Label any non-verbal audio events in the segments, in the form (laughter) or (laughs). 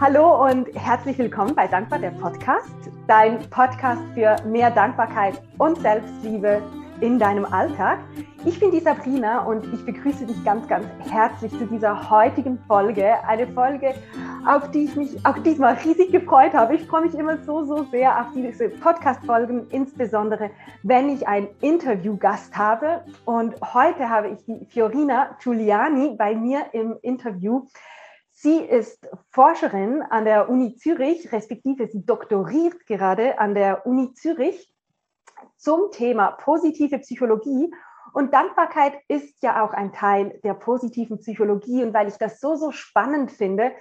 Hallo und herzlich willkommen bei Dankbar der Podcast, dein Podcast für mehr Dankbarkeit und Selbstliebe in deinem Alltag. Ich bin die Sabrina und ich begrüße dich ganz, ganz herzlich zu dieser heutigen Folge. Eine Folge, auf die ich mich auch diesmal riesig gefreut habe. Ich freue mich immer so, so sehr auf diese Podcast-Folgen, insbesondere wenn ich einen Interviewgast habe. Und heute habe ich die Fiorina Giuliani bei mir im Interview. Sie ist Forscherin an der Uni Zürich, respektive sie doktoriert gerade an der Uni Zürich zum Thema positive Psychologie. Und Dankbarkeit ist ja auch ein Teil der positiven Psychologie. Und weil ich das so, so spannend finde,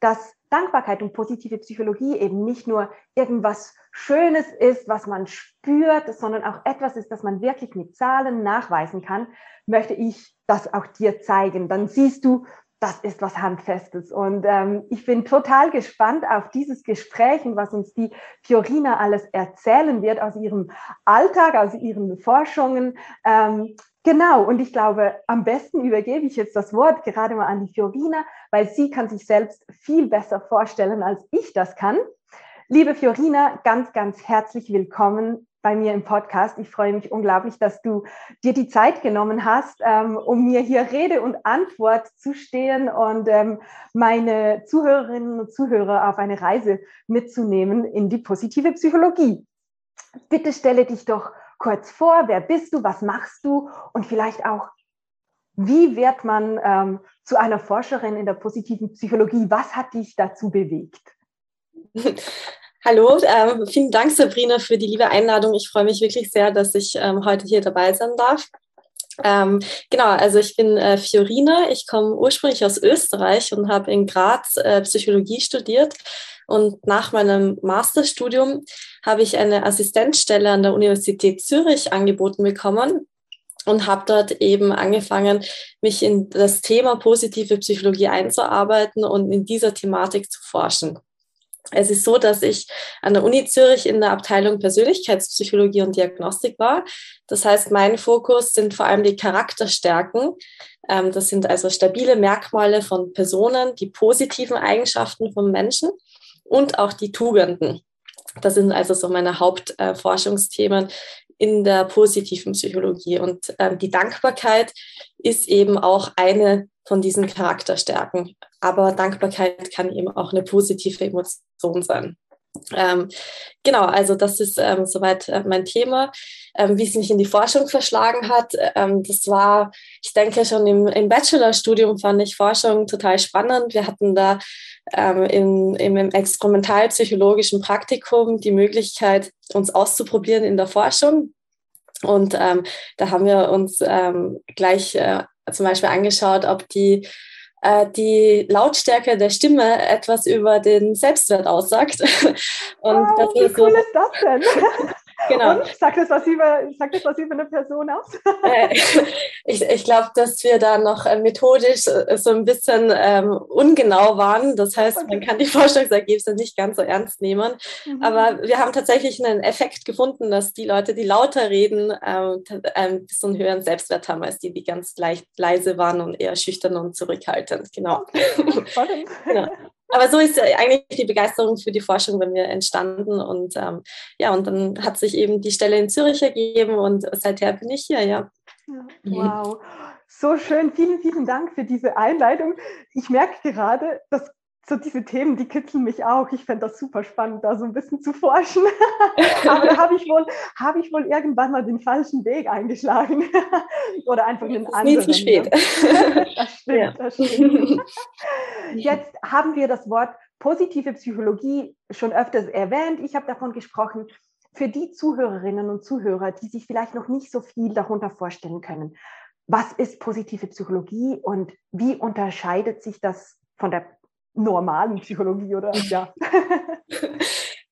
dass Dankbarkeit und positive Psychologie eben nicht nur irgendwas Schönes ist, was man spürt, sondern auch etwas ist, das man wirklich mit Zahlen nachweisen kann, möchte ich das auch dir zeigen. Dann siehst du, das ist was Handfestes. Und ähm, ich bin total gespannt auf dieses Gespräch und was uns die Fiorina alles erzählen wird aus ihrem Alltag, aus ihren Forschungen. Ähm, genau, und ich glaube, am besten übergebe ich jetzt das Wort gerade mal an die Fiorina, weil sie kann sich selbst viel besser vorstellen, als ich das kann. Liebe Fiorina, ganz, ganz herzlich willkommen bei mir im Podcast. Ich freue mich unglaublich, dass du dir die Zeit genommen hast, ähm, um mir hier Rede und Antwort zu stehen und ähm, meine Zuhörerinnen und Zuhörer auf eine Reise mitzunehmen in die positive Psychologie. Bitte stelle dich doch kurz vor, wer bist du, was machst du und vielleicht auch, wie wird man ähm, zu einer Forscherin in der positiven Psychologie? Was hat dich dazu bewegt? (laughs) Hallo, ähm, vielen Dank, Sabrina, für die liebe Einladung. Ich freue mich wirklich sehr, dass ich ähm, heute hier dabei sein darf. Ähm, genau, also ich bin äh, Fiorina, ich komme ursprünglich aus Österreich und habe in Graz äh, Psychologie studiert. Und nach meinem Masterstudium habe ich eine Assistenzstelle an der Universität Zürich angeboten bekommen und habe dort eben angefangen, mich in das Thema positive Psychologie einzuarbeiten und in dieser Thematik zu forschen. Es ist so, dass ich an der Uni Zürich in der Abteilung Persönlichkeitspsychologie und Diagnostik war. Das heißt, mein Fokus sind vor allem die Charakterstärken. Ähm, das sind also stabile Merkmale von Personen, die positiven Eigenschaften von Menschen und auch die Tugenden. Das sind also so meine Hauptforschungsthemen in der positiven Psychologie. Und ähm, die Dankbarkeit ist eben auch eine von diesen Charakterstärken. Aber Dankbarkeit kann eben auch eine positive Emotion sein. Ähm, genau, also das ist ähm, soweit äh, mein Thema. Ähm, wie es mich in die Forschung verschlagen hat, ähm, das war, ich denke schon im, im Bachelorstudium fand ich Forschung total spannend. Wir hatten da ähm, im, im, im experimentalpsychologischen Praktikum die Möglichkeit, uns auszuprobieren in der Forschung. Und ähm, da haben wir uns gleich äh, zum Beispiel angeschaut, ob die, die Lautstärke der Stimme etwas über den Selbstwert aussagt. (laughs) Und wow, das wie cool so, ist das denn? (laughs) Genau. Und sagt das, was über, sagt das was über eine Person aus? Äh, (laughs) ich ich glaube, dass wir da noch äh, methodisch äh, so ein bisschen ähm, ungenau waren. Das heißt, okay. man kann die Forschungsergebnisse nicht ganz so ernst nehmen. Mhm. Aber wir haben tatsächlich einen Effekt gefunden, dass die Leute, die lauter reden, ähm, ein bisschen höheren Selbstwert haben, als die, die ganz leicht leise waren und eher schüchtern und zurückhaltend. Genau. Okay. (laughs) genau aber so ist eigentlich die Begeisterung für die Forschung bei mir entstanden und ähm, ja, und dann hat sich eben die Stelle in Zürich ergeben und seither bin ich hier, ja. Wow, so schön. Vielen, vielen Dank für diese Einleitung. Ich merke gerade, dass so diese Themen, die kitzeln mich auch. Ich fände das super spannend, da so ein bisschen zu forschen. (laughs) Aber da habe ich, wohl, hab ich wohl irgendwann mal den falschen Weg eingeschlagen. (laughs) Oder einfach einen anderen. Nie zu spät. (laughs) das stimmt, ja. das stimmt. Jetzt haben wir das Wort positive Psychologie schon öfters erwähnt. Ich habe davon gesprochen. Für die Zuhörerinnen und Zuhörer, die sich vielleicht noch nicht so viel darunter vorstellen können, was ist positive Psychologie und wie unterscheidet sich das von der normalen Psychologie oder (laughs) ja.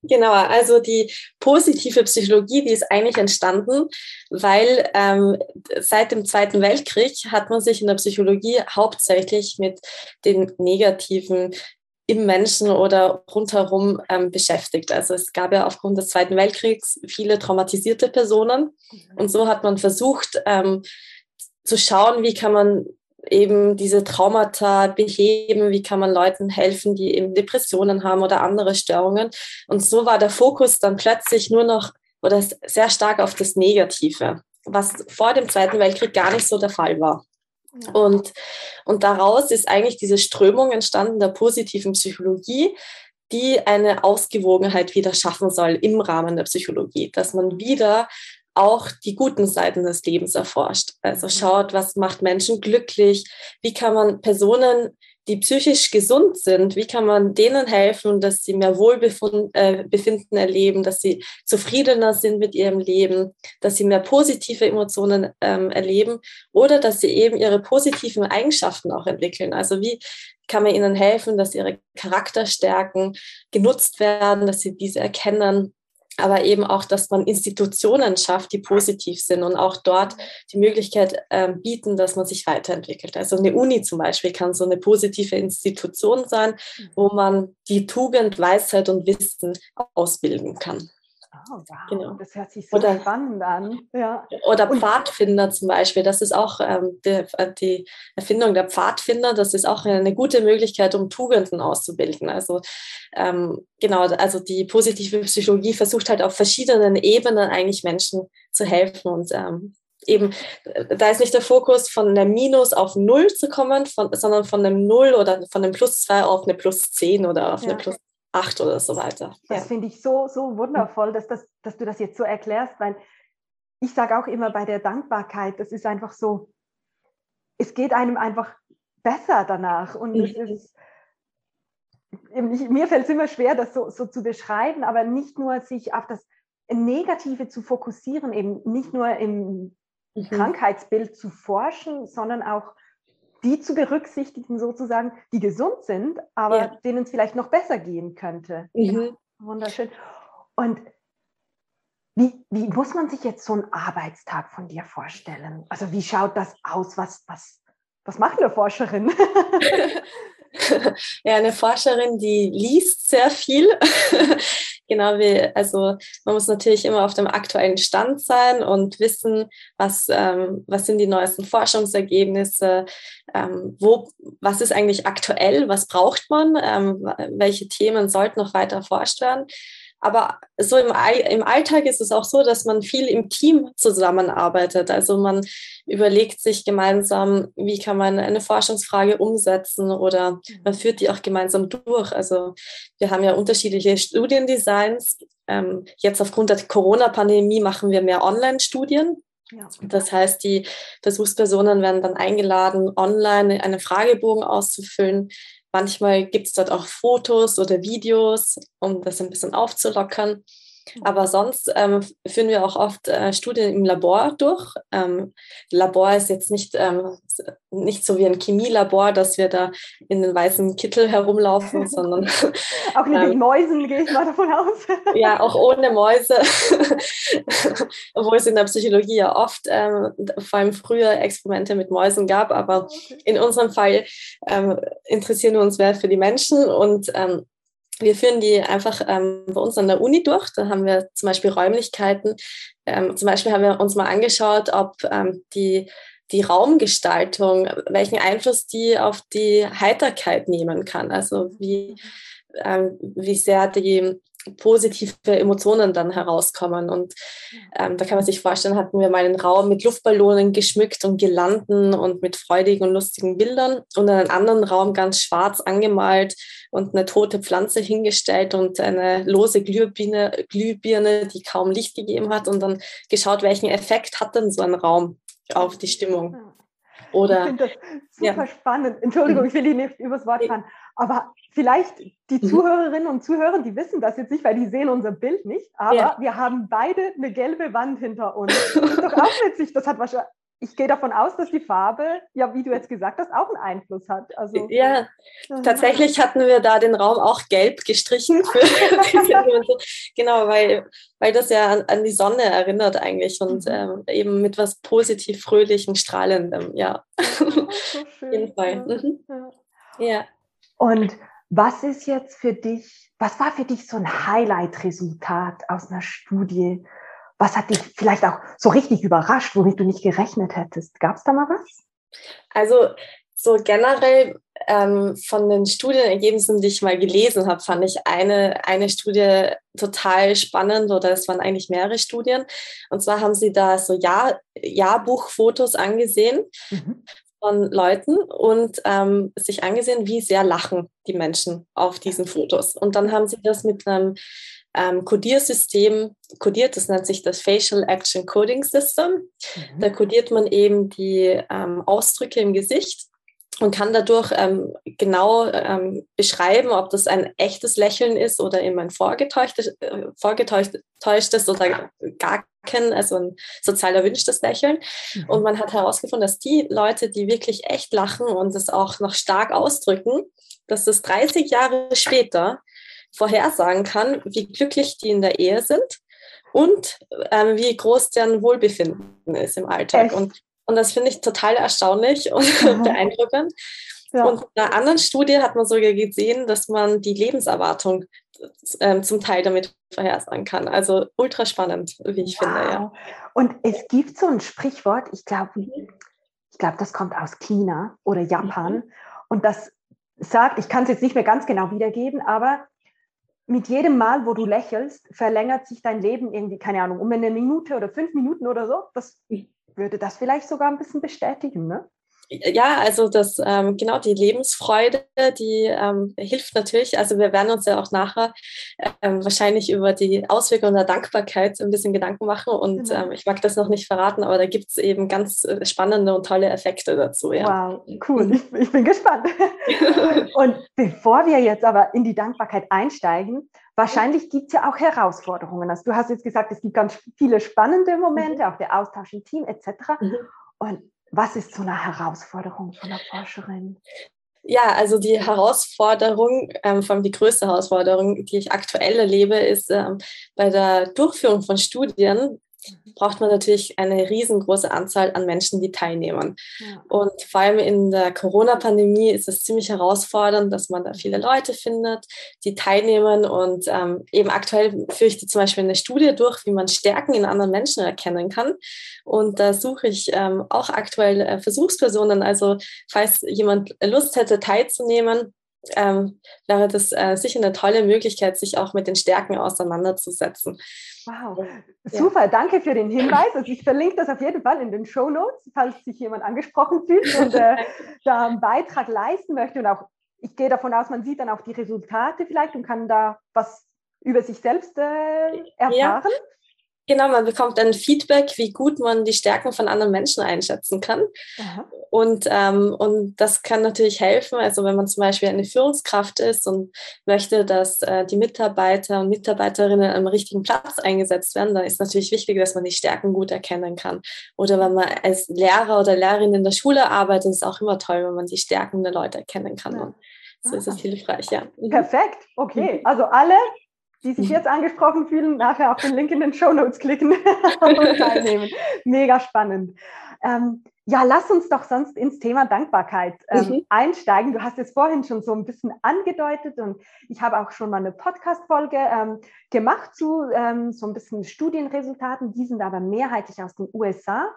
Genau, also die positive Psychologie, die ist eigentlich entstanden, weil ähm, seit dem Zweiten Weltkrieg hat man sich in der Psychologie hauptsächlich mit den negativen im Menschen oder rundherum ähm, beschäftigt. Also es gab ja aufgrund des Zweiten Weltkriegs viele traumatisierte Personen mhm. und so hat man versucht ähm, zu schauen, wie kann man eben diese Traumata beheben, wie kann man Leuten helfen, die eben Depressionen haben oder andere Störungen. Und so war der Fokus dann plötzlich nur noch oder sehr stark auf das Negative, was vor dem Zweiten Weltkrieg gar nicht so der Fall war. Und, und daraus ist eigentlich diese Strömung entstanden der positiven Psychologie, die eine Ausgewogenheit wieder schaffen soll im Rahmen der Psychologie, dass man wieder auch die guten Seiten des Lebens erforscht. Also schaut, was macht Menschen glücklich, wie kann man Personen, die psychisch gesund sind, wie kann man denen helfen, dass sie mehr Wohlbefinden äh, erleben, dass sie zufriedener sind mit ihrem Leben, dass sie mehr positive Emotionen ähm, erleben oder dass sie eben ihre positiven Eigenschaften auch entwickeln. Also wie kann man ihnen helfen, dass ihre Charakterstärken genutzt werden, dass sie diese erkennen aber eben auch, dass man Institutionen schafft, die positiv sind und auch dort die Möglichkeit äh, bieten, dass man sich weiterentwickelt. Also eine Uni zum Beispiel kann so eine positive Institution sein, wo man die Tugend, Weisheit und Wissen ausbilden kann. Wow. Genau. Das hört sich so oder, spannend an. Ja. Oder Pfadfinder zum Beispiel. Das ist auch ähm, die, äh, die, Erfindung der Pfadfinder. Das ist auch eine gute Möglichkeit, um Tugenden auszubilden. Also ähm, genau, also die positive Psychologie versucht halt auf verschiedenen Ebenen eigentlich Menschen zu helfen und ähm, eben, äh, da ist nicht der Fokus von der Minus auf Null zu kommen, von, sondern von einem Null oder von einem Plus zwei auf eine Plus zehn oder auf ja. eine Plus acht oder so weiter. Das ja. finde ich so, so wundervoll, dass, das, dass du das jetzt so erklärst, weil ich sage auch immer bei der Dankbarkeit, das ist einfach so, es geht einem einfach besser danach und mhm. ist, mir fällt es immer schwer, das so, so zu beschreiben, aber nicht nur sich auf das Negative zu fokussieren, eben nicht nur im mhm. Krankheitsbild zu forschen, sondern auch die zu berücksichtigen, sozusagen, die gesund sind, aber ja. denen es vielleicht noch besser gehen könnte. Mhm. Wunderschön. Und wie, wie muss man sich jetzt so einen Arbeitstag von dir vorstellen? Also wie schaut das aus? Was, was, was macht eine Forscherin? (laughs) ja, eine Forscherin, die liest sehr viel. Genau wie, also man muss natürlich immer auf dem aktuellen Stand sein und wissen, was, ähm, was sind die neuesten Forschungsergebnisse, ähm, wo, was ist eigentlich aktuell, was braucht man, ähm, welche Themen sollten noch weiter erforscht werden. Aber so im, im Alltag ist es auch so, dass man viel im Team zusammenarbeitet. Also man überlegt sich gemeinsam, wie kann man eine Forschungsfrage umsetzen oder man führt die auch gemeinsam durch. Also wir haben ja unterschiedliche Studiendesigns. Ähm, jetzt aufgrund der Corona-Pandemie machen wir mehr Online-Studien. Ja. Das heißt, die Versuchspersonen werden dann eingeladen, online einen Fragebogen auszufüllen, Manchmal gibt es dort auch Fotos oder Videos, um das ein bisschen aufzulockern. Aber sonst ähm, führen wir auch oft äh, Studien im Labor durch. Ähm, Labor ist jetzt nicht, ähm, nicht so wie ein Chemielabor, dass wir da in den weißen Kittel herumlaufen, (laughs) sondern. (laughs) auch nicht mit ähm, Mäusen, gehe ich mal davon aus. (laughs) ja, auch ohne Mäuse. Obwohl es in der Psychologie ja oft, ähm, vor allem früher, Experimente mit Mäusen gab. Aber in unserem Fall ähm, interessieren wir uns mehr für die Menschen und wir führen die einfach ähm, bei uns an der Uni durch. Da haben wir zum Beispiel Räumlichkeiten. Ähm, zum Beispiel haben wir uns mal angeschaut, ob ähm, die, die Raumgestaltung, welchen Einfluss die auf die Heiterkeit nehmen kann. Also wie, ähm, wie sehr die positive Emotionen dann herauskommen. Und ähm, da kann man sich vorstellen, hatten wir mal einen Raum mit Luftballonen geschmückt und Girlanden und mit freudigen und lustigen Bildern und einen anderen Raum ganz schwarz angemalt und eine tote Pflanze hingestellt und eine lose Glühbirne, Glühbirne, die kaum Licht gegeben hat und dann geschaut, welchen Effekt hat denn so ein Raum auf die Stimmung. Oder, ich finde das super ja. spannend. Entschuldigung, ich will Ihnen nicht übers Wort fahren. Aber vielleicht die mhm. Zuhörerinnen und Zuhörer, die wissen das jetzt nicht, weil die sehen unser Bild nicht. Aber ja. wir haben beide eine gelbe Wand hinter uns. Das (laughs) ist doch auch witzig. Das hat wahrscheinlich, ich gehe davon aus, dass die Farbe, ja, wie du jetzt gesagt hast, auch einen Einfluss hat. Also, ja, tatsächlich hatten wir da den Raum auch gelb gestrichen. (laughs) (laughs) genau, weil, weil das ja an, an, die Sonne erinnert eigentlich und mhm. ähm, eben mit was positiv, fröhlichem, strahlendem, ja. so schön. Auf jeden Fall. Mhm. Ja. ja. Und was ist jetzt für dich, was war für dich so ein Highlight-Resultat aus einer Studie? Was hat dich vielleicht auch so richtig überrascht, womit du nicht gerechnet hättest? Gab es da mal was? Also so generell ähm, von den Studienergebnissen, die ich mal gelesen habe, fand ich eine, eine Studie total spannend oder es waren eigentlich mehrere Studien. Und zwar haben sie da so Jahr, Jahrbuchfotos angesehen mhm. Von Leuten und ähm, sich angesehen, wie sehr lachen die Menschen auf diesen Fotos. Und dann haben sie das mit einem ähm, Codiersystem kodiert, das nennt sich das Facial Action Coding System. Mhm. Da kodiert man eben die ähm, Ausdrücke im Gesicht und kann dadurch ähm, genau ähm, beschreiben, ob das ein echtes Lächeln ist oder eben ein vorgetäuschtes, äh, vorgetäuschtes oder gar kein, also ein sozial erwünschtes Lächeln. Mhm. Und man hat herausgefunden, dass die Leute, die wirklich echt lachen und es auch noch stark ausdrücken, dass es 30 Jahre später vorhersagen kann, wie glücklich die in der Ehe sind und ähm, wie groß deren Wohlbefinden ist im Alltag. Echt? Und und das finde ich total erstaunlich (laughs) und mhm. beeindruckend. Ja. Und in einer anderen Studie hat man sogar gesehen, dass man die Lebenserwartung äh, zum Teil damit vorhersagen kann. Also ultra spannend, wie ich wow. finde. Ja. Und es gibt so ein Sprichwort, ich glaube, ich glaube, das kommt aus China oder Japan. Mhm. Und das sagt, ich kann es jetzt nicht mehr ganz genau wiedergeben, aber mit jedem Mal, wo du lächelst, verlängert sich dein Leben irgendwie, keine Ahnung, um eine Minute oder fünf Minuten oder so. Das mhm würde das vielleicht sogar ein bisschen bestätigen, ne? Ja, also das ähm, genau die Lebensfreude, die ähm, hilft natürlich. Also wir werden uns ja auch nachher ähm, wahrscheinlich über die Auswirkungen der Dankbarkeit ein bisschen Gedanken machen. Und genau. Ähm, ich mag das noch nicht verraten, aber da gibt es eben ganz äh, spannende und tolle Effekte dazu. Ja. Wow, cool. Ich, ich bin gespannt. (laughs) und bevor wir jetzt aber in die Dankbarkeit einsteigen, Wahrscheinlich gibt es ja auch Herausforderungen. Also du hast jetzt gesagt, es gibt ganz viele spannende Momente, mhm. auch der Austausch im Team etc. Mhm. Und was ist so eine Herausforderung von einer Forscherin? Ja, also die Herausforderung, ähm, vor allem die größte Herausforderung, die ich aktuell erlebe, ist ähm, bei der Durchführung von Studien braucht man natürlich eine riesengroße Anzahl an Menschen, die teilnehmen. Ja. Und vor allem in der Corona-Pandemie ist es ziemlich herausfordernd, dass man da viele Leute findet, die teilnehmen. Und ähm, eben aktuell führe ich zum Beispiel eine Studie durch, wie man Stärken in anderen Menschen erkennen kann. Und da suche ich ähm, auch aktuell äh, Versuchspersonen. Also falls jemand Lust hätte, teilzunehmen, ähm, wäre das äh, sicher eine tolle Möglichkeit, sich auch mit den Stärken auseinanderzusetzen. Wow, super, ja. danke für den Hinweis. Also ich verlinke das auf jeden Fall in den Show Notes, falls sich jemand angesprochen fühlt und äh, (laughs) da einen Beitrag leisten möchte. Und auch, ich gehe davon aus, man sieht dann auch die Resultate vielleicht und kann da was über sich selbst äh, erfahren. Ja. Genau, man bekommt dann Feedback, wie gut man die Stärken von anderen Menschen einschätzen kann. Und, ähm, und das kann natürlich helfen. Also wenn man zum Beispiel eine Führungskraft ist und möchte, dass äh, die Mitarbeiter und Mitarbeiterinnen am richtigen Platz eingesetzt werden, dann ist natürlich wichtig, dass man die Stärken gut erkennen kann. Oder wenn man als Lehrer oder Lehrerin in der Schule arbeitet, ist es auch immer toll, wenn man die Stärken der Leute erkennen kann. Ja. so ist es hilfreich, ja. Mhm. Perfekt, okay. Also alle die sich jetzt angesprochen fühlen, nachher auf den Link in den Show Notes klicken (laughs) und teilnehmen. Mega spannend. Ähm, ja, lass uns doch sonst ins Thema Dankbarkeit ähm, mhm. einsteigen. Du hast es vorhin schon so ein bisschen angedeutet und ich habe auch schon mal eine Podcast-Folge ähm, gemacht zu ähm, so ein bisschen Studienresultaten. Die sind aber mehrheitlich aus den USA.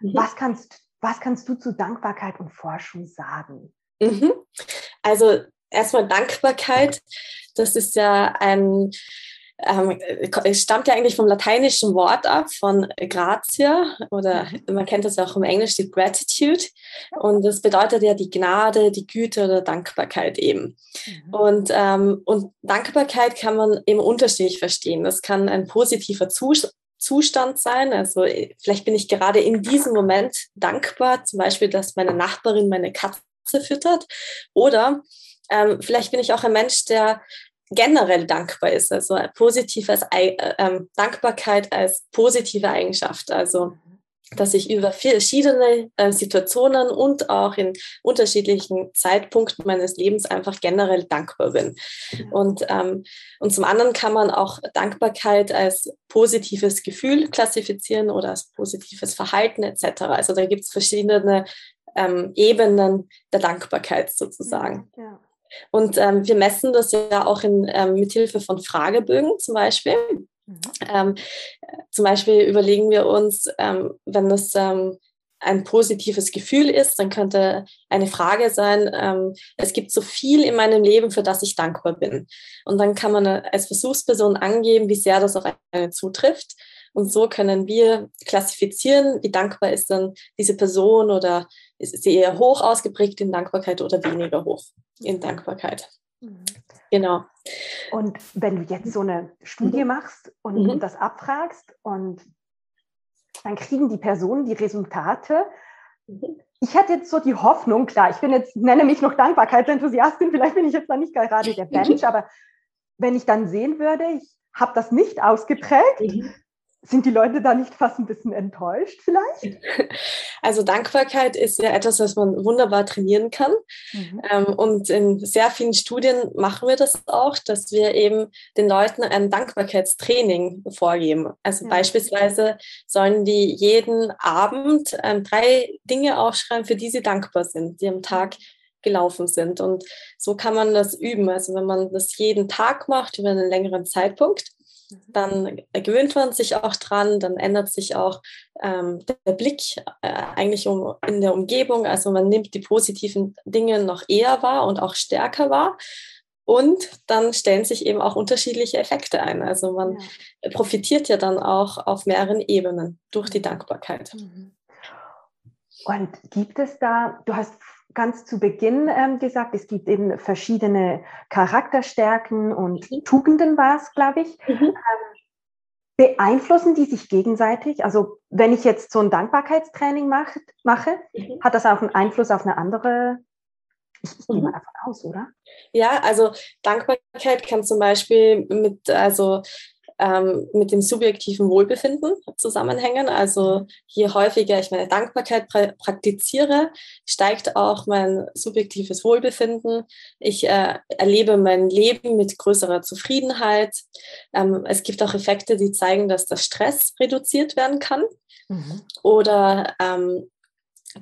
Mhm. Was, kannst, was kannst du zu Dankbarkeit und Forschung sagen? Mhm. Also erstmal Dankbarkeit. Das ist ja ein, ähm, es stammt ja eigentlich vom lateinischen Wort ab, von gratia oder mhm. man kennt das ja auch im Englisch, die Gratitude. Und das bedeutet ja die Gnade, die Güte oder Dankbarkeit eben. Mhm. Und, ähm, und Dankbarkeit kann man eben unterschiedlich verstehen. Das kann ein positiver Zustand Zustand sein. Also vielleicht bin ich gerade in diesem Moment dankbar, zum Beispiel, dass meine Nachbarin meine Katze füttert. Oder ähm, vielleicht bin ich auch ein Mensch, der generell dankbar ist, also positives äh, ähm, Dankbarkeit als positive Eigenschaft. Also dass ich über verschiedene äh, Situationen und auch in unterschiedlichen Zeitpunkten meines Lebens einfach generell dankbar bin. Und, ähm, und zum anderen kann man auch Dankbarkeit als positives Gefühl klassifizieren oder als positives Verhalten etc. Also da gibt es verschiedene ähm, Ebenen der Dankbarkeit sozusagen. Ja. Und ähm, wir messen das ja auch in, ähm, mit Hilfe von Fragebögen zum Beispiel. Mhm. Ähm, zum Beispiel überlegen wir uns, ähm, wenn es ähm, ein positives Gefühl ist, dann könnte eine Frage sein, ähm, es gibt so viel in meinem Leben, für das ich dankbar bin. Und dann kann man als Versuchsperson angeben, wie sehr das auf einen zutrifft. Und so können wir klassifizieren, wie dankbar ist dann diese Person oder ist sie eher hoch ausgeprägt in Dankbarkeit oder weniger hoch in Dankbarkeit. Mhm. Genau. Und wenn du jetzt so eine Studie mhm. machst und mhm. das abfragst und dann kriegen die Personen die Resultate. Mhm. Ich hätte jetzt so die Hoffnung, klar, ich bin jetzt, nenne mich noch Dankbarkeitsenthusiastin, (laughs) vielleicht bin ich jetzt da nicht gerade der Mensch, (laughs) aber wenn ich dann sehen würde, ich habe das nicht ausgeprägt, mhm sind die Leute da nicht fast ein bisschen enttäuscht vielleicht? (laughs) Also Dankbarkeit ist ja etwas, was man wunderbar trainieren kann. Mhm. Ähm, und in sehr vielen Studien machen wir das auch, dass wir eben den Leuten ein Dankbarkeitstraining vorgeben. Also ja. beispielsweise sollen die jeden Abend ähm, drei Dinge aufschreiben, für die sie dankbar sind, die am Tag gelaufen sind. Und so kann man das üben. Also wenn man das jeden Tag macht über einen längeren Zeitpunkt. Dann gewöhnt man sich auch dran, dann ändert sich auch ähm, der Blick äh, eigentlich um, in der Umgebung. Also man nimmt die positiven Dinge noch eher wahr und auch stärker wahr. Und dann stellen sich eben auch unterschiedliche Effekte ein. Also man ja. profitiert ja dann auch auf mehreren Ebenen durch die mhm. Dankbarkeit. Mhm. Und gibt es da, du hast ganz zu Beginn ähm, gesagt, es gibt eben verschiedene Charakterstärken und mhm. Tugenden war es, glaube ich. Mhm. Ähm, beeinflussen die sich gegenseitig? Also wenn ich jetzt so ein Dankbarkeitstraining mach, mache, mhm. hat das auch einen Einfluss auf eine andere ich, ich gehe mal mhm. davon aus, oder? Ja, also Dankbarkeit kann zum Beispiel mit, also ähm, mit dem subjektiven Wohlbefinden zusammenhängen. Also je häufiger ich meine Dankbarkeit pra praktiziere, steigt auch mein subjektives Wohlbefinden. Ich äh, erlebe mein Leben mit größerer Zufriedenheit. Ähm, es gibt auch Effekte, die zeigen, dass der Stress reduziert werden kann. Mhm. Oder ähm,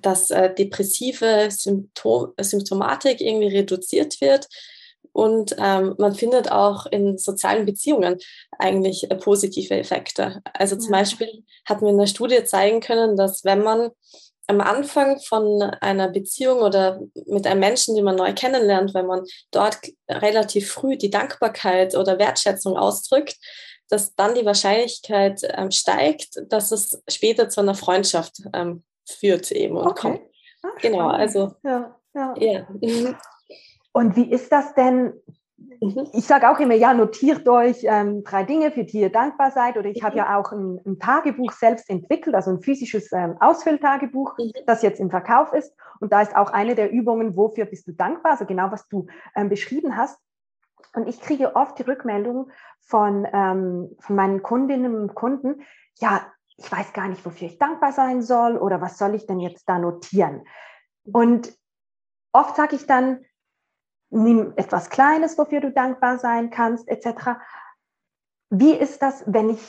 dass äh, depressive Symptom Symptomatik irgendwie reduziert wird. Und ähm, man findet auch in sozialen Beziehungen eigentlich äh, positive Effekte. Also zum. Beispiel hat mir in der Studie zeigen können, dass wenn man am Anfang von einer Beziehung oder mit einem Menschen, den man neu kennenlernt, wenn man dort relativ früh die Dankbarkeit oder Wertschätzung ausdrückt, dass dann die Wahrscheinlichkeit ähm, steigt, dass es später zu einer Freundschaft ähm, führt eben und okay. kommt. Ach, genau, also ja, ja. ja. (laughs) Und wie ist das denn? Mhm. Ich sage auch immer, ja, notiert euch ähm, drei Dinge, für die ihr dankbar seid. Oder ich habe mhm. ja auch ein, ein, Tagebuch selbst entwickelt, also ein physisches ähm, Ausfülltagebuch, mhm. das jetzt im Verkauf ist. Und da ist auch eine der Übungen, wofür bist du dankbar, also genau, was du ähm, beschrieben hast. Und ich kriege oft die Rückmeldung von, ähm, von meinen Kundinnen und Kunden, ja, ich weiß gar nicht, wofür ich dankbar sein soll oder was soll ich denn jetzt da notieren. Und oft sage ich dann, nimm etwas Kleines, wofür du dankbar sein kannst, etc. Wie ist das, wenn ich,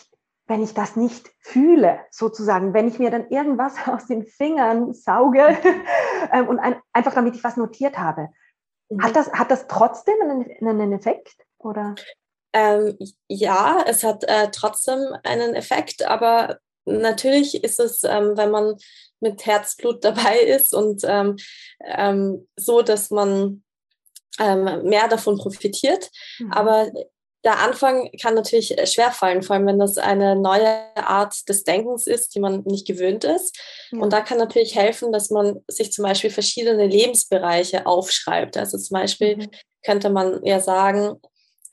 wenn ich das nicht fühle, sozusagen, wenn ich mir dann irgendwas (laughs) aus den Fingern sauge (laughs) ähm, und ein, einfach damit ich was notiert habe? Hat mhm. das, hat das trotzdem einen, einen Effekt? Oder? Ähm, ja, es hat äh, trotzdem einen Effekt, aber natürlich ist es, ähm, wenn man mit Herzblut dabei ist und ähm, ähm, so, dass man ähm, mehr davon profitiert. Mhm. Aber der Anfang kann natürlich äh, schwerfallen, vor allem wenn das eine neue Art des Denkens ist, die man nicht gewöhnt ist. Ja. Und da kann natürlich helfen, dass man sich zum Beispiel verschiedene Lebensbereiche aufschreibt. Also zum Beispiel mhm. könnte man ja sagen,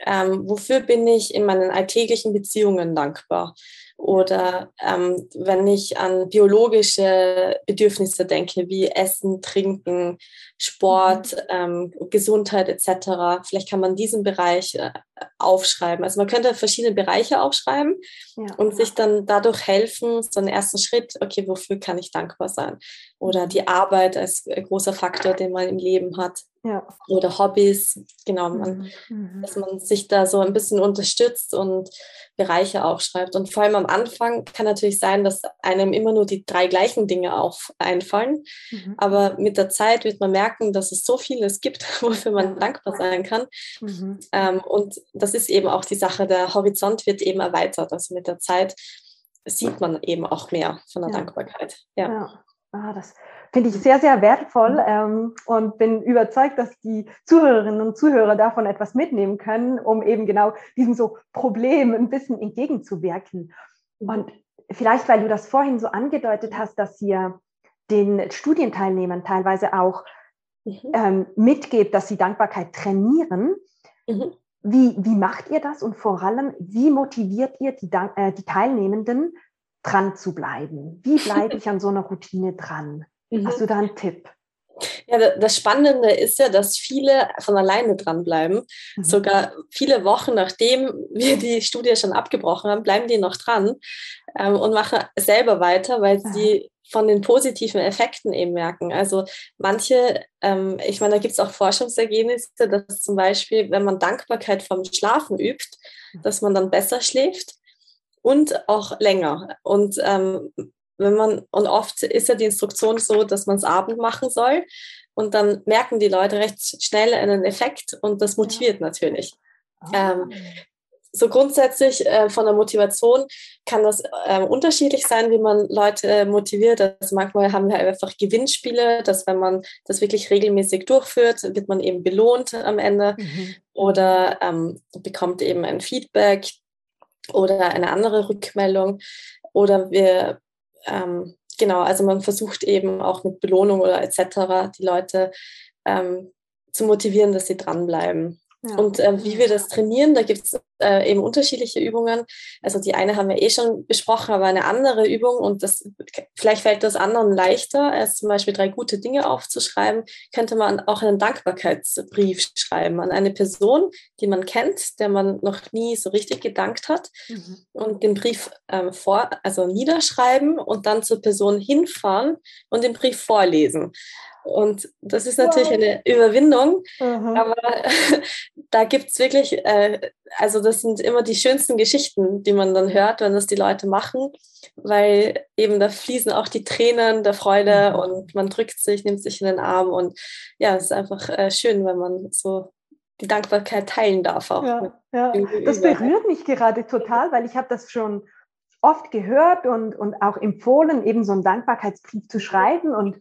ähm, wofür bin ich in meinen alltäglichen Beziehungen dankbar? Oder ähm, wenn ich an biologische Bedürfnisse denke, wie Essen, Trinken, Sport, mhm. ähm, Gesundheit etc., vielleicht kann man diesen Bereich äh, aufschreiben. Also man könnte verschiedene Bereiche aufschreiben ja. und sich dann dadurch helfen, so einen ersten Schritt, okay, wofür kann ich dankbar sein? Oder die Arbeit als äh, großer Faktor, den man im Leben hat. Ja. Oder Hobbys, genau, man, mhm. mhm. dass man sich da so ein bisschen unterstützt und Bereiche aufschreibt. Und vor allem am Anfang kann natürlich sein, dass einem immer nur die drei gleichen Dinge auf einfallen. Mhm. Aber mit der Zeit wird man merken, dass es so vieles gibt, (laughs) wofür man dankbar sein kann. Mhm. Ähm, und das ist eben auch die Sache, der Horizont wird eben erweitert. Also mit der Zeit sieht man eben auch mehr von der ja. Dankbarkeit. Ja. ja. Ah, das finde ich sehr, sehr wertvoll ähm, und bin überzeugt, dass die Zuhörerinnen und Zuhörer davon etwas mitnehmen können, um eben genau diesem so Problem ein bisschen entgegenzuwirken. Und vielleicht, weil du das vorhin so angedeutet hast, dass ihr den Studienteilnehmern teilweise auch mhm. ähm, mitgebt, dass sie Dankbarkeit trainieren. Mhm. Wie, wie macht ihr das und vor allem, wie motiviert ihr die, äh, die Teilnehmenden, dran zu bleiben? Wie bleibe (laughs) ich an so einer Routine dran? Mhm. Hast du da einen Tipp? Ja, das Spannende ist ja, dass viele von alleine dranbleiben. Mhm. Sogar viele Wochen nachdem wir die Studie schon abgebrochen haben, bleiben die noch dran ähm, und machen selber weiter, weil sie von den positiven Effekten eben merken. Also manche, ähm, ich meine, da gibt es auch Forschungsergebnisse, dass zum Beispiel, wenn man Dankbarkeit vom Schlafen übt, mhm. dass man dann besser schläft und auch länger. Und ähm, wenn man, und oft ist ja die Instruktion so, dass man es Abend machen soll. Und dann merken die Leute recht schnell einen Effekt und das motiviert ja. natürlich. Ah. Ähm, so grundsätzlich äh, von der Motivation kann das äh, unterschiedlich sein, wie man Leute motiviert. Also manchmal haben wir einfach Gewinnspiele, dass wenn man das wirklich regelmäßig durchführt, wird man eben belohnt am Ende mhm. oder ähm, bekommt eben ein Feedback oder eine andere Rückmeldung. Oder wir, ähm, genau, also man versucht eben auch mit Belohnung oder etc. die Leute ähm, zu motivieren, dass sie dranbleiben. Ja. Und äh, wie wir das trainieren, da gibt es äh, eben unterschiedliche Übungen. Also die eine haben wir eh schon besprochen, aber eine andere Übung und das vielleicht fällt das anderen leichter, als zum Beispiel drei gute Dinge aufzuschreiben, könnte man auch einen Dankbarkeitsbrief schreiben an eine Person, die man kennt, der man noch nie so richtig gedankt hat mhm. und den Brief ähm, vor, also niederschreiben und dann zur Person hinfahren und den Brief vorlesen. Und das ist natürlich wow. eine Überwindung, mhm. aber (laughs) da gibt es wirklich, äh, also das sind immer die schönsten Geschichten, die man dann hört, wenn das die Leute machen, weil eben da fließen auch die Tränen der Freude mhm. und man drückt sich, nimmt sich in den Arm und ja, es ist einfach äh, schön, wenn man so die Dankbarkeit teilen darf auch. Ja, ja. Das berührt mich gerade total, weil ich habe das schon oft gehört und, und auch empfohlen, eben so einen Dankbarkeitsbrief zu schreiben und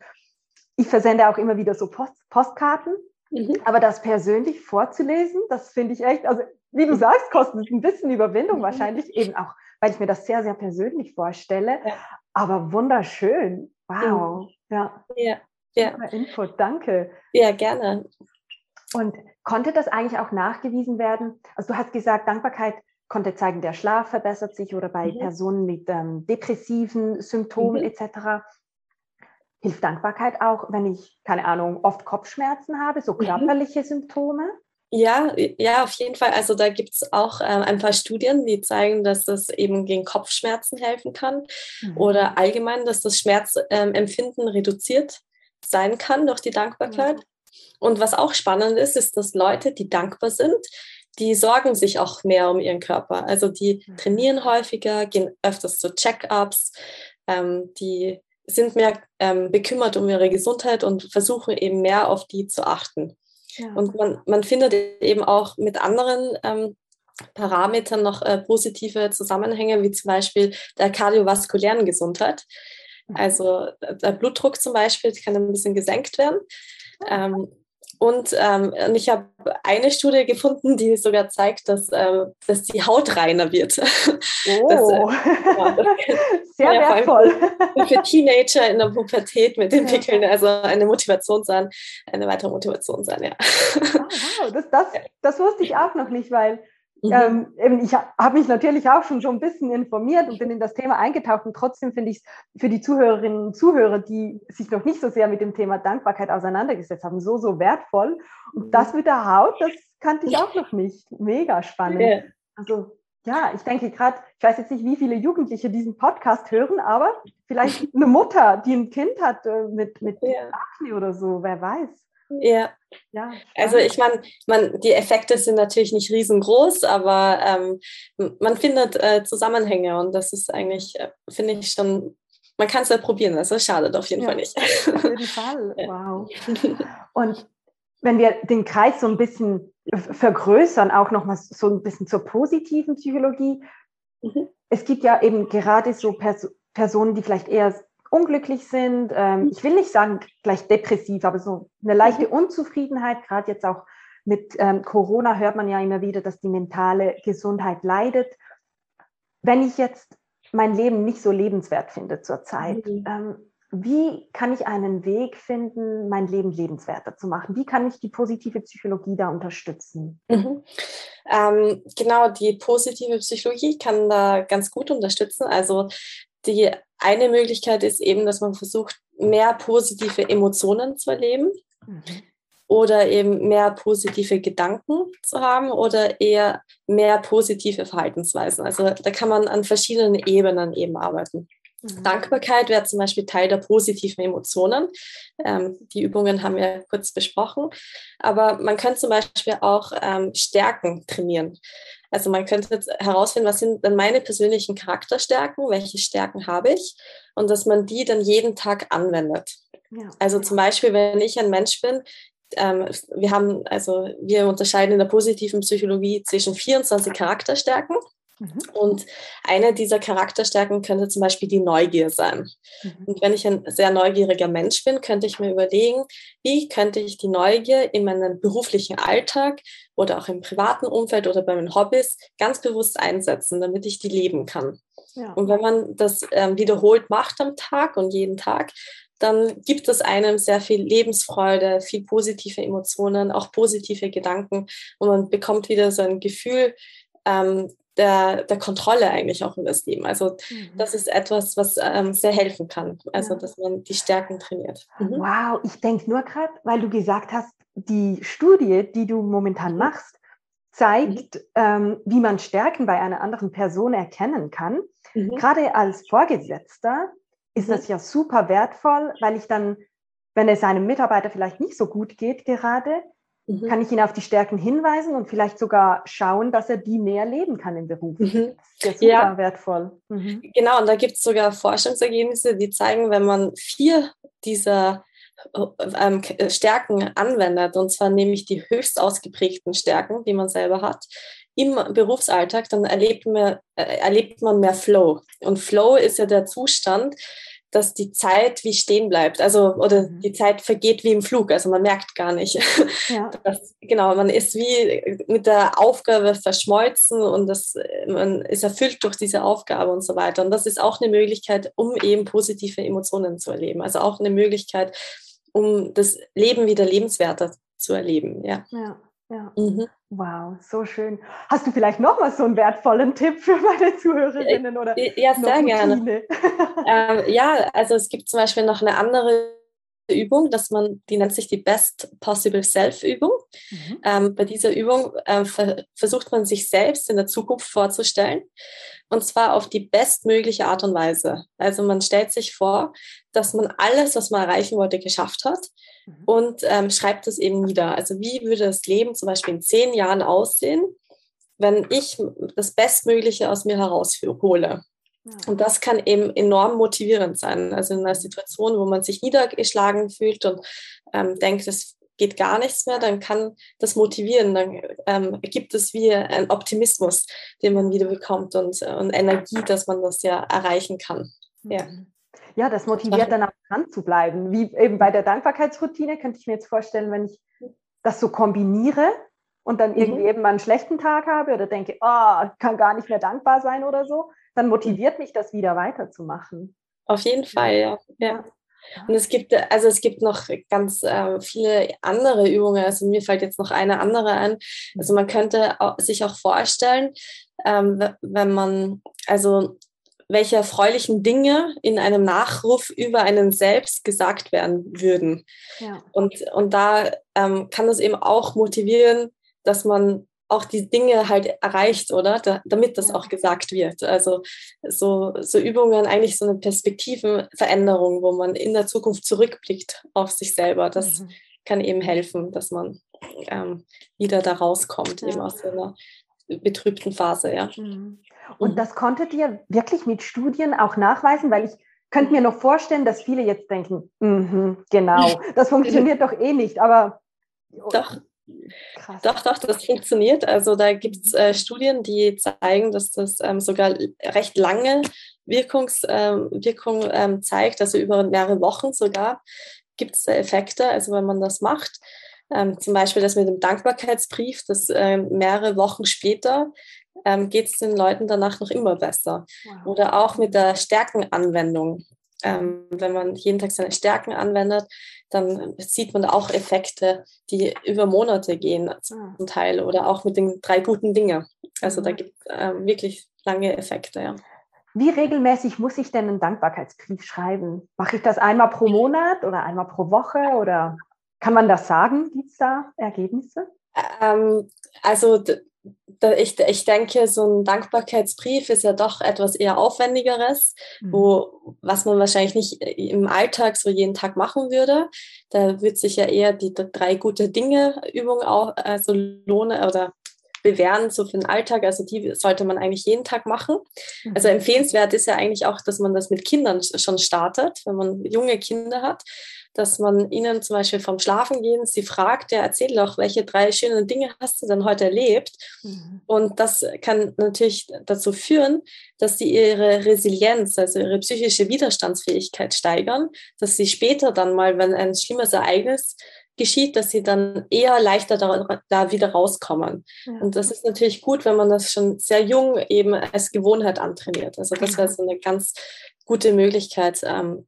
ich versende auch immer wieder so Post, Postkarten, mhm. aber das persönlich vorzulesen, das finde ich echt, also wie du sagst, kostet ein bisschen Überwindung mhm. wahrscheinlich, eben auch, weil ich mir das sehr, sehr persönlich vorstelle, ja. aber wunderschön. Wow. Mhm. Ja. ja. Ja. Super Input, danke. Ja, gerne. Und konnte das eigentlich auch nachgewiesen werden? Also du hast gesagt, Dankbarkeit konnte zeigen, der Schlaf verbessert sich oder bei mhm. Personen mit ähm, depressiven Symptomen mhm. etc hilft Dankbarkeit auch, wenn ich, keine Ahnung, oft Kopfschmerzen habe, so mhm. körperliche. Symptome? Ja, ja, auf jeden Fall. Also da gibt es auch äh, ein paar Studien, die zeigen, dass das eben gegen Kopfschmerzen helfen kann mhm. oder allgemein, dass das Schmerzempfinden ähm, reduziert sein kann durch die Dankbarkeit. Mhm. Und was auch spannend ist, ist, dass Leute, die dankbar sind, die sorgen sich auch mehr um ihren Körper. Also die mhm. trainieren häufiger, gehen öfters zu Check-ups, ähm, die sind mehr ähm, bekümmert um ihre Gesundheit und versuchen eben mehr auf die zu achten. Ja. Und man, man findet eben auch mit anderen ähm, Parametern noch äh, positive Zusammenhänge, wie zum Beispiel der kardiovaskulären Gesundheit. Mhm. Also der Blutdruck zum Beispiel kann ein bisschen gesenkt werden. Ähm, und, ähm, und ich habe eine Studie gefunden, die sogar zeigt, dass, ähm, dass die Haut reiner wird. Oh, das, äh, ja, (laughs) das sehr ja, wertvoll. Für Teenager in der Pubertät mit entwickeln, also eine Motivation sein, eine weitere Motivation sein, ja. Oh, wow, das, das, das wusste ich auch noch nicht, weil Mhm. Ähm, ich habe mich natürlich auch schon, schon ein bisschen informiert und bin in das Thema eingetaucht und trotzdem finde ich es für die Zuhörerinnen und Zuhörer, die sich noch nicht so sehr mit dem Thema Dankbarkeit auseinandergesetzt haben, so, so wertvoll. Und das mit der Haut, das kannte ich auch noch nicht. Mega spannend. Ja. Also ja, ich denke gerade, ich weiß jetzt nicht, wie viele Jugendliche diesen Podcast hören, aber vielleicht (laughs) eine Mutter, die ein Kind hat äh, mit, mit ja. Akne oder so, wer weiß. Ja. Ja also ich meine, man, die Effekte sind natürlich nicht riesengroß, aber ähm, man findet äh, Zusammenhänge und das ist eigentlich, äh, finde ich schon, man kann es ja probieren, also schadet auf jeden ja, Fall nicht. Auf jeden (laughs) Fall, wow. (laughs) Und wenn wir den Kreis so ein bisschen vergrößern, auch nochmal so ein bisschen zur positiven Psychologie. Mhm. Es gibt ja eben gerade so Pers Personen, die vielleicht eher unglücklich sind. Ähm, ich will nicht sagen gleich depressiv, aber so eine leichte mhm. Unzufriedenheit, gerade jetzt auch mit ähm, Corona hört man ja immer wieder, dass die mentale Gesundheit leidet. Wenn ich jetzt mein Leben nicht so lebenswert finde zurzeit, mhm. ähm, wie kann ich einen Weg finden, mein Leben lebenswerter zu machen? Wie kann mich die positive Psychologie da unterstützen? Mhm. Ähm, genau, die positive Psychologie kann da ganz gut unterstützen. Also die eine Möglichkeit ist eben, dass man versucht, mehr positive Emotionen zu erleben. Mhm oder eben mehr positive Gedanken zu haben oder eher mehr positive Verhaltensweisen. Also da kann man an verschiedenen Ebenen eben arbeiten. Mhm. Dankbarkeit wäre zum Beispiel Teil der positiven Emotionen. Ähm, die Übungen haben wir kurz besprochen. Aber man könnte zum Beispiel auch ähm, Stärken trainieren. Also man könnte jetzt herausfinden, was sind denn meine persönlichen Charakterstärken, welche Stärken habe ich und dass man die dann jeden Tag anwendet. Ja. Also zum Beispiel, wenn ich ein Mensch bin, ähm, wir haben, also wir unterscheiden in der positiven Psychologie zwischen 24 Charakterstärken. Mhm. Und eine dieser Charakterstärken könnte zum Beispiel die Neugier sein. Mhm. Und wenn ich ein sehr neugieriger Mensch bin, könnte ich mir überlegen, wie könnte ich die Neugier in meinem beruflichen Alltag oder auch im privaten Umfeld oder bei meinen Hobbys ganz bewusst einsetzen, damit ich die leben kann. Ja. Und wenn man das ähm, wiederholt macht am Tag und jeden Tag, dann gibt es einem sehr viel Lebensfreude, viel positive Emotionen, auch positive Gedanken und man bekommt wieder so ein Gefühl ähm, der, der Kontrolle eigentlich auch über das Leben. Also mhm. das ist etwas, was ähm, sehr helfen kann, also ja. dass man die Stärken trainiert. Mhm. Wow, ich denke nur gerade, weil du gesagt hast, die Studie, die du momentan mhm. machst, zeigt, mhm. ähm, wie man Stärken bei einer anderen Person erkennen kann. Mhm. Gerade als Vorgesetzter ist mhm. das ja super wertvoll, weil ich dann, wenn es einem Mitarbeiter vielleicht nicht so gut geht gerade, mhm. kann ich ihn auf die Stärken hinweisen und vielleicht sogar schauen, dass er die mehr leben kann im Beruf. Mhm. Das ist ja super wertvoll. Mhm. Genau, und da gibt es sogar Forschungsergebnisse, die zeigen, wenn man vier dieser ähm, Stärken anwendet, und zwar nämlich die höchst ausgeprägten Stärken, die man selber hat, im Berufsalltag, dann erlebt man, äh, erlebt man mehr Flow. Und Flow ist ja der Zustand, dass die Zeit wie stehen bleibt, also oder mhm. die Zeit vergeht wie im Flug, also man merkt gar nicht. Ja. (laughs) Das, genau, man ist wie mit der Aufgabe verschmolzen und das, man ist erfüllt durch diese Aufgabe und so weiter. Und das ist auch eine Möglichkeit, um eben positive Emotionen zu erleben. Also auch eine Möglichkeit, um das Leben wieder lebenswerter zu erleben. Ja. ja. Ja. Mhm. Wow, so schön. Hast du vielleicht noch mal so einen wertvollen Tipp für meine Zuhörerinnen oder? Ja, sehr gerne. ähm, ja, also es gibt zum Beispiel noch eine andere Übung, dass man, die nennt sich die Best Possible Self-Übung. Mhm. Ähm, bei dieser Übung äh, ver versucht man sich selbst in der Zukunft vorzustellen und zwar auf die bestmögliche Art und Weise. Also man stellt sich vor, dass man alles, was man erreichen wollte, geschafft hat mhm. und ähm, schreibt es eben nieder. Also wie würde das Leben zum Beispiel in zehn Jahren aussehen, wenn ich das Bestmögliche aus mir heraushole? Und das kann eben enorm motivierend sein. Also in einer Situation, wo man sich niedergeschlagen fühlt und ähm, denkt, es geht gar nichts mehr, dann kann das motivieren. Dann ähm, gibt es wie einen Optimismus, den man wieder bekommt und, und Energie, dass man das ja erreichen kann. Ja. Mhm. Ja, das motiviert dann auch dran zu bleiben. Wie eben bei der Dankbarkeitsroutine könnte ich mir jetzt vorstellen, wenn ich das so kombiniere und dann irgendwie mhm. eben mal einen schlechten Tag habe oder denke, oh, kann gar nicht mehr dankbar sein oder so, dann motiviert mich das wieder weiterzumachen. Auf jeden Fall, ja. ja. Und es gibt, also es gibt noch ganz äh, viele andere Übungen. Also mir fällt jetzt noch eine andere ein. Also man könnte sich auch vorstellen, ähm, wenn man, also welche erfreulichen Dinge in einem Nachruf über einen selbst gesagt werden würden. Ja. Und, und da ähm, kann das eben auch motivieren, dass man auch die Dinge halt erreicht, oder? Da, damit das auch gesagt wird. Also so, so Übungen, eigentlich so eine Perspektivenveränderung, wo man in der Zukunft zurückblickt auf sich selber. Das mhm. kann eben helfen, dass man ähm, wieder da rauskommt, ja. eben aus so einer betrübten Phase, ja. Mhm. Und mhm. das konntet ihr wirklich mit Studien auch nachweisen, weil ich könnte mir noch vorstellen, dass viele jetzt denken, mm genau, (laughs) das funktioniert doch eh nicht, aber doch. Krass. Doch, doch, das funktioniert. Also da gibt es äh, Studien, die zeigen, dass das ähm, sogar recht lange Wirkungs, ähm, Wirkung ähm, zeigt, also über mehrere Wochen sogar gibt es Effekte, also wenn man das macht. Ähm, zum Beispiel das mit dem Dankbarkeitsbrief, das ähm, mehrere Wochen später ähm, geht es den Leuten danach noch immer besser. Wow. Oder auch mit der Stärkenanwendung. Wenn man jeden Tag seine Stärken anwendet, dann sieht man auch Effekte, die über Monate gehen zum ah. Teil. Oder auch mit den drei guten Dingen. Also da mhm. gibt es ähm, wirklich lange Effekte. Ja. Wie regelmäßig muss ich denn einen Dankbarkeitsbrief schreiben? Mache ich das einmal pro Monat oder einmal pro Woche oder kann man das sagen? Gibt es da Ergebnisse? Ähm, also ich, ich denke, so ein Dankbarkeitsbrief ist ja doch etwas eher Aufwendigeres, mhm. wo, was man wahrscheinlich nicht im Alltag so jeden Tag machen würde. Da wird sich ja eher die drei gute Dinge Übung auch also lohnen oder bewähren, so für den Alltag. Also die sollte man eigentlich jeden Tag machen. Mhm. Also empfehlenswert ist ja eigentlich auch, dass man das mit Kindern schon startet, wenn man junge Kinder hat dass man ihnen zum Beispiel vom Schlafengehen sie fragt, der erzähl doch, welche drei schönen Dinge hast du denn heute erlebt? Mhm. Und das kann natürlich dazu führen, dass sie ihre Resilienz, also ihre psychische Widerstandsfähigkeit steigern, dass sie später dann mal, wenn ein schlimmes Ereignis geschieht, dass sie dann eher leichter da, da wieder rauskommen. Ja. Und das ist natürlich gut, wenn man das schon sehr jung eben als Gewohnheit antrainiert. Also das wäre so eine ganz gute Möglichkeit, ähm,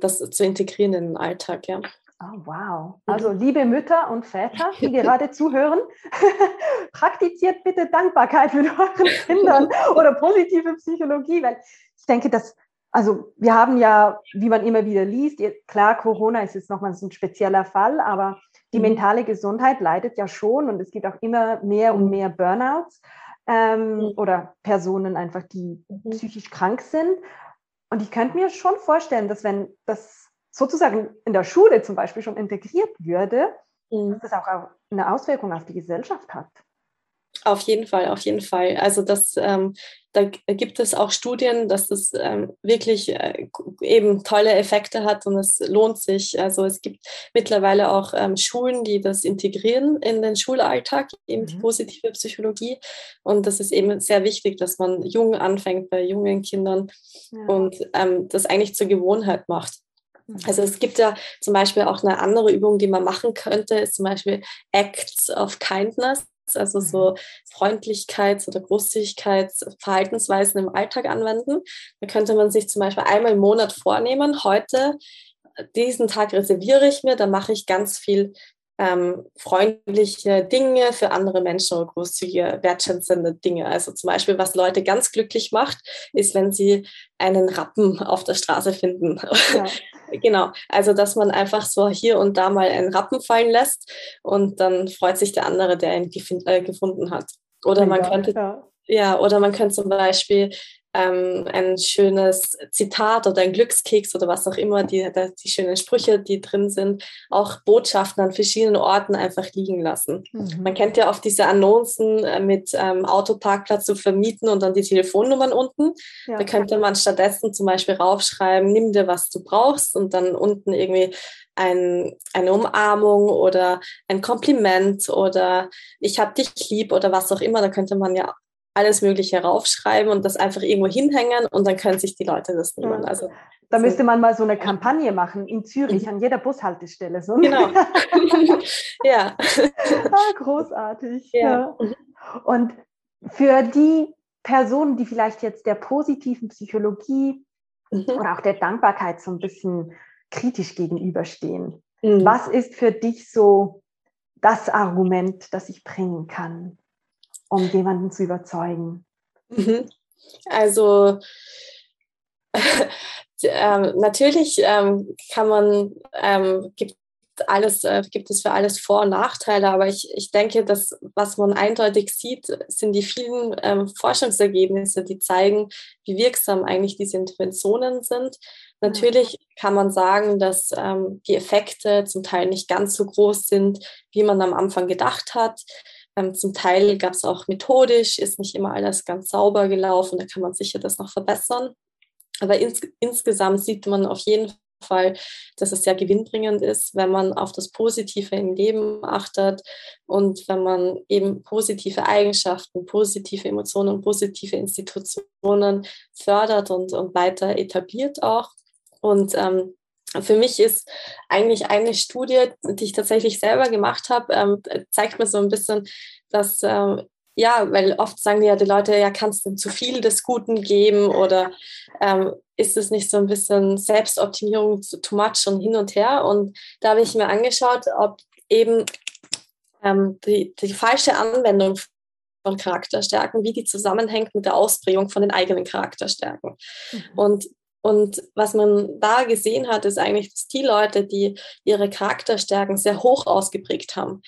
das zu integrieren in den Alltag, ja. Oh, wow. Also liebe Mütter und Väter, die gerade (laughs) zuhören, (laughs) praktiziert bitte Dankbarkeit mit euren (laughs) Kindern oder positive Psychologie, weil ich denke, dass, also wir haben ja, wie man immer wieder liest, klar, Corona ist jetzt nochmal so ein spezieller Fall, aber die mhm. mentale Gesundheit leidet ja schon und es gibt auch immer mehr und mhm. mehr Burnouts ähm, mhm. oder Personen einfach, die mhm. psychisch krank sind. Und ich könnte mir schon vorstellen, dass wenn das sozusagen in der Schule zum Beispiel schon integriert würde, mhm. dass das auch eine Auswirkung auf die Gesellschaft hat. Auf jeden Fall, auf jeden Fall. Also das, ähm, da gibt es auch Studien, dass das ähm, wirklich äh, eben tolle Effekte hat und es lohnt sich. Also es gibt mittlerweile auch ähm, Schulen, die das integrieren in den Schulalltag, eben mhm. die positive Psychologie. Und das ist eben sehr wichtig, dass man jung anfängt bei jungen Kindern ja. und ähm, das eigentlich zur Gewohnheit macht. Mhm. Also es gibt ja zum Beispiel auch eine andere Übung, die man machen könnte, ist zum Beispiel Acts of Kindness also so mhm. Freundlichkeits- oder Großzügigkeitsverhaltensweisen im Alltag anwenden. Da könnte man sich zum Beispiel einmal im Monat vornehmen, heute, diesen Tag reserviere ich mir, da mache ich ganz viel ähm, freundliche Dinge für andere Menschen oder großzügige, wertschätzende Dinge. Also zum Beispiel, was Leute ganz glücklich macht, ist, wenn sie einen Rappen auf der Straße finden. Ja. (laughs) genau. Also, dass man einfach so hier und da mal einen Rappen fallen lässt und dann freut sich der andere, der ihn äh, gefunden hat. Oder man könnte, ja. ja, oder man könnte zum Beispiel ähm, ein schönes Zitat oder ein Glückskeks oder was auch immer, die, die schönen Sprüche, die drin sind, auch Botschaften an verschiedenen Orten einfach liegen lassen. Mhm. Man kennt ja oft diese Annoncen äh, mit ähm, Autoparkplatz zu vermieten und dann die Telefonnummern unten. Ja. Da könnte man stattdessen zum Beispiel raufschreiben, nimm dir, was du brauchst und dann unten irgendwie ein, eine Umarmung oder ein Kompliment oder ich habe dich lieb oder was auch immer. Da könnte man ja alles Mögliche raufschreiben und das einfach irgendwo hinhängen und dann können sich die Leute das nehmen. Also, da müsste man mal so eine Kampagne machen in Zürich an jeder Bushaltestelle. So. Genau. (laughs) ja. Ah, großartig. Ja. ja. Und für die Personen, die vielleicht jetzt der positiven Psychologie mhm. oder auch der Dankbarkeit so ein bisschen kritisch gegenüberstehen, mhm. was ist für dich so das Argument, das ich bringen kann? Um jemanden zu überzeugen? Mhm. Also (laughs) ähm, natürlich ähm, kann man, ähm, gibt alles, äh, gibt es für alles Vor- und Nachteile, aber ich, ich denke, dass was man eindeutig sieht, sind die vielen ähm, Forschungsergebnisse, die zeigen, wie wirksam eigentlich diese Interventionen sind. Natürlich kann man sagen, dass ähm, die Effekte zum Teil nicht ganz so groß sind, wie man am Anfang gedacht hat. Ähm, zum Teil gab es auch methodisch, ist nicht immer alles ganz sauber gelaufen, da kann man sicher das noch verbessern. Aber ins, insgesamt sieht man auf jeden Fall, dass es sehr gewinnbringend ist, wenn man auf das Positive im Leben achtet und wenn man eben positive Eigenschaften, positive Emotionen, positive Institutionen fördert und, und weiter etabliert auch. Und ähm, für mich ist eigentlich eine Studie, die ich tatsächlich selber gemacht habe, ähm, zeigt mir so ein bisschen, dass ähm, ja, weil oft sagen ja die Leute, ja, kannst du zu viel des Guten geben oder ähm, ist es nicht so ein bisschen Selbstoptimierung too much und hin und her? Und da habe ich mir angeschaut, ob eben ähm, die, die falsche Anwendung von Charakterstärken, wie die zusammenhängt mit der Ausprägung von den eigenen Charakterstärken. Mhm. Und und was man da gesehen hat, ist eigentlich, dass die Leute, die ihre Charakterstärken sehr hoch ausgeprägt haben,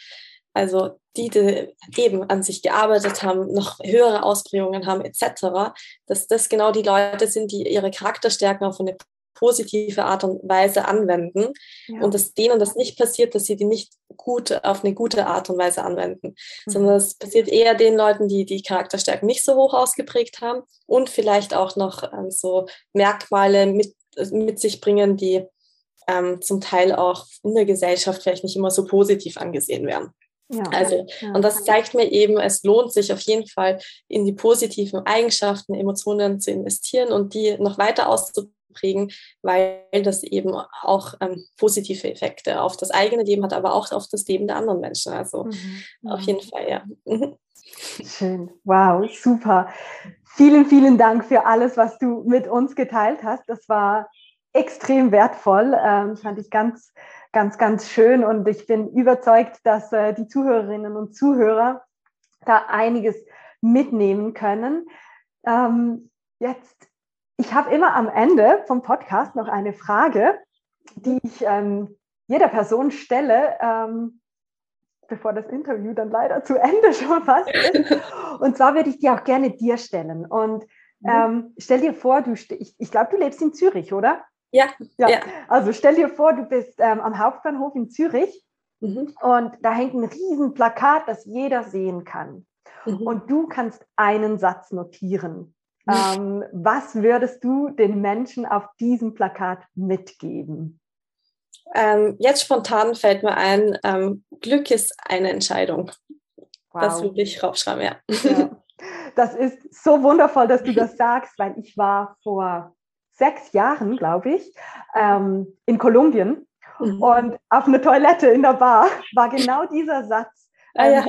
also die, die eben an sich gearbeitet haben, noch höhere Ausprägungen haben etc., dass das genau die Leute sind, die ihre Charakterstärken auf eine positive Art und Weise anwenden ja. und dass denen das nicht passiert, dass sie die nicht gut auf eine gute Art und Weise anwenden, mhm. sondern es passiert eher den Leuten, die die Charakterstärken nicht so hoch ausgeprägt haben und vielleicht auch noch ähm, so Merkmale mit, mit sich bringen, die ähm, zum Teil auch in der Gesellschaft vielleicht nicht immer so positiv angesehen werden. Ja, also, ja. und das zeigt mir eben, es lohnt sich auf jeden Fall in die positiven Eigenschaften, Emotionen zu investieren und die noch weiter auszuprägen prägen, weil das eben auch ähm, positive Effekte auf das eigene Leben hat, aber auch auf das Leben der anderen Menschen. Also mhm. auf jeden Fall, ja. Mhm. Schön. Wow, super. Vielen, vielen Dank für alles, was du mit uns geteilt hast. Das war extrem wertvoll. Ähm, fand ich ganz, ganz, ganz schön. Und ich bin überzeugt, dass äh, die Zuhörerinnen und Zuhörer da einiges mitnehmen können. Ähm, jetzt ich habe immer am Ende vom Podcast noch eine Frage, die ich ähm, jeder Person stelle, ähm, bevor das Interview dann leider zu Ende (laughs) schon fast ist. Und zwar würde ich die auch gerne dir stellen. Und mhm. ähm, stell dir vor, du, ich, ich glaube, du lebst in Zürich, oder? Ja. ja. ja. Also stell dir vor, du bist ähm, am Hauptbahnhof in Zürich mhm. und da hängt ein riesen Plakat, das jeder sehen kann. Mhm. Und du kannst einen Satz notieren. Ähm, was würdest du den Menschen auf diesem Plakat mitgeben? Ähm, jetzt spontan fällt mir ein, ähm, Glück ist eine Entscheidung. Wow. Das würde ich raufschreiben, ja. ja. Das ist so wundervoll, dass du das (laughs) sagst, weil ich war vor sechs Jahren, glaube ich, ähm, in Kolumbien mhm. und auf einer Toilette in der Bar war genau dieser Satz ah, ja.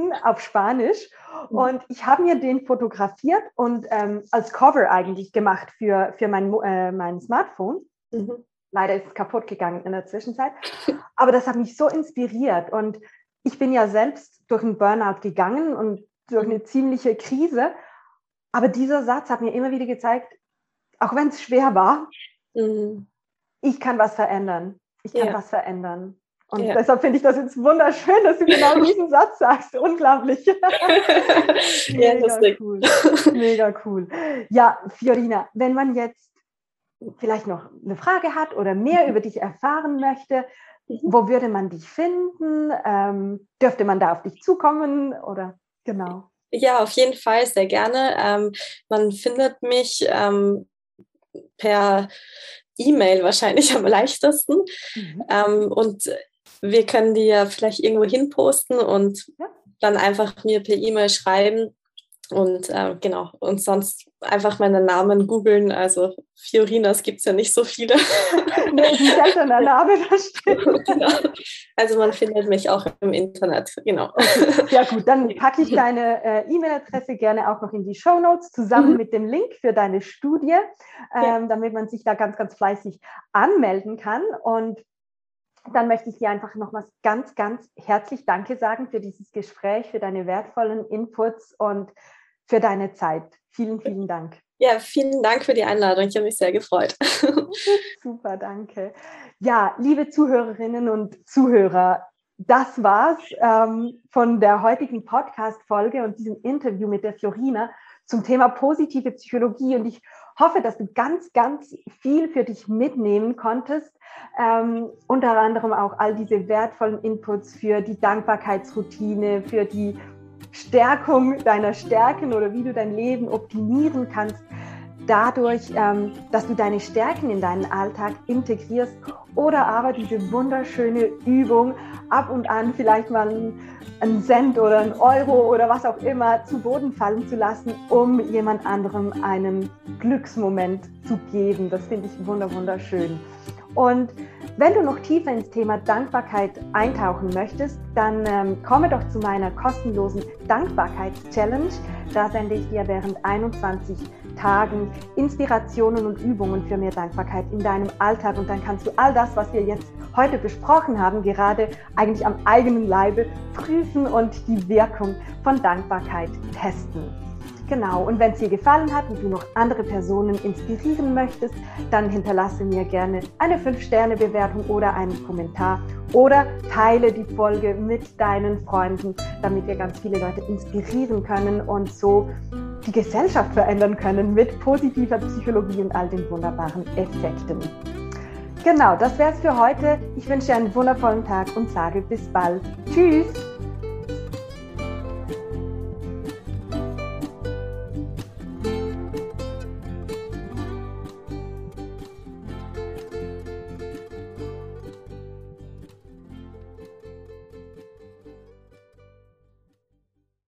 Ähm, auf Spanisch. Mhm. Und ich habe mir den fotografiert und ähm, als Cover eigentlich gemacht für, für mein, äh, mein Smartphone. Mhm. Leider ist es kaputt gegangen in der Zwischenzeit. Aber das hat mich so inspiriert. Und ich bin ja selbst durch einen Burnout gegangen und durch eine ziemliche Krise. Aber dieser Satz hat mir immer wieder gezeigt, auch wenn es schwer war, mhm. ich kann was verändern. Ich kann ja. was verändern. Und ja. deshalb finde ich das jetzt wunderschön, dass du genau (laughs) diesen Satz sagst. Unglaublich. (laughs) Mega ja, cool. Mega cool. Ja, Fiorina, wenn man jetzt vielleicht noch eine Frage hat oder mehr mhm. über dich erfahren möchte, mhm. wo würde man dich finden? Ähm, dürfte man da auf dich zukommen oder genau? Ja, auf jeden Fall, sehr gerne. Ähm, man findet mich ähm, per E-Mail wahrscheinlich am leichtesten. Mhm. Ähm, und wir können die ja vielleicht irgendwo hin posten und ja. dann einfach mir per E-Mail schreiben. Und äh, genau, und sonst einfach meinen Namen googeln. Also Fiorinas gibt es ja nicht so viele. (laughs) nee, ein seltener Name, das stimmt. (laughs) genau. Also man findet mich auch im Internet, genau. (laughs) Ja gut, dann packe ich deine äh, E-Mail-Adresse gerne auch noch in die Show Notes zusammen mhm. mit dem Link für deine Studie, ähm, ja. damit man sich da ganz, ganz fleißig anmelden kann. Und dann möchte ich dir einfach nochmals ganz, ganz herzlich Danke sagen für dieses Gespräch, für deine wertvollen Inputs und für deine Zeit. Vielen, vielen Dank. Ja, vielen Dank für die Einladung. Ich habe mich sehr gefreut. (laughs) (laughs) Super, danke. Ja, liebe Zuhörerinnen und Zuhörer, das war's ähm, von der heutigen Podcast-Folge und diesem Interview mit der Fiorina zum Thema positive Psychologie. Und ich hoffe, dass du ganz, ganz viel für dich mitnehmen konntest. Ähm, unter anderem auch all diese wertvollen Inputs für die Dankbarkeitsroutine, für die Stärkung deiner Stärken oder wie du dein Leben optimieren kannst. Dadurch, ähm, dass du deine Stärken in deinen Alltag integrierst oder aber diese wunderschöne Übung ab und an vielleicht mal einen Cent oder einen Euro oder was auch immer zu Boden fallen zu lassen, um jemand anderem einen Glücksmoment zu geben. Das finde ich wunderschön. Und wenn du noch tiefer ins Thema Dankbarkeit eintauchen möchtest, dann ähm, komme doch zu meiner kostenlosen Dankbarkeits-Challenge. Da sende ich dir während 21 Tagen Inspirationen und Übungen für mehr Dankbarkeit in deinem Alltag. Und dann kannst du all das, was wir jetzt heute besprochen haben, gerade eigentlich am eigenen Leibe prüfen und die Wirkung von Dankbarkeit testen. Genau, und wenn es dir gefallen hat und du noch andere Personen inspirieren möchtest, dann hinterlasse mir gerne eine 5-Sterne-Bewertung oder einen Kommentar oder teile die Folge mit deinen Freunden, damit wir ganz viele Leute inspirieren können und so die Gesellschaft verändern können mit positiver Psychologie und all den wunderbaren Effekten. Genau, das wäre es für heute. Ich wünsche dir einen wundervollen Tag und sage bis bald. Tschüss!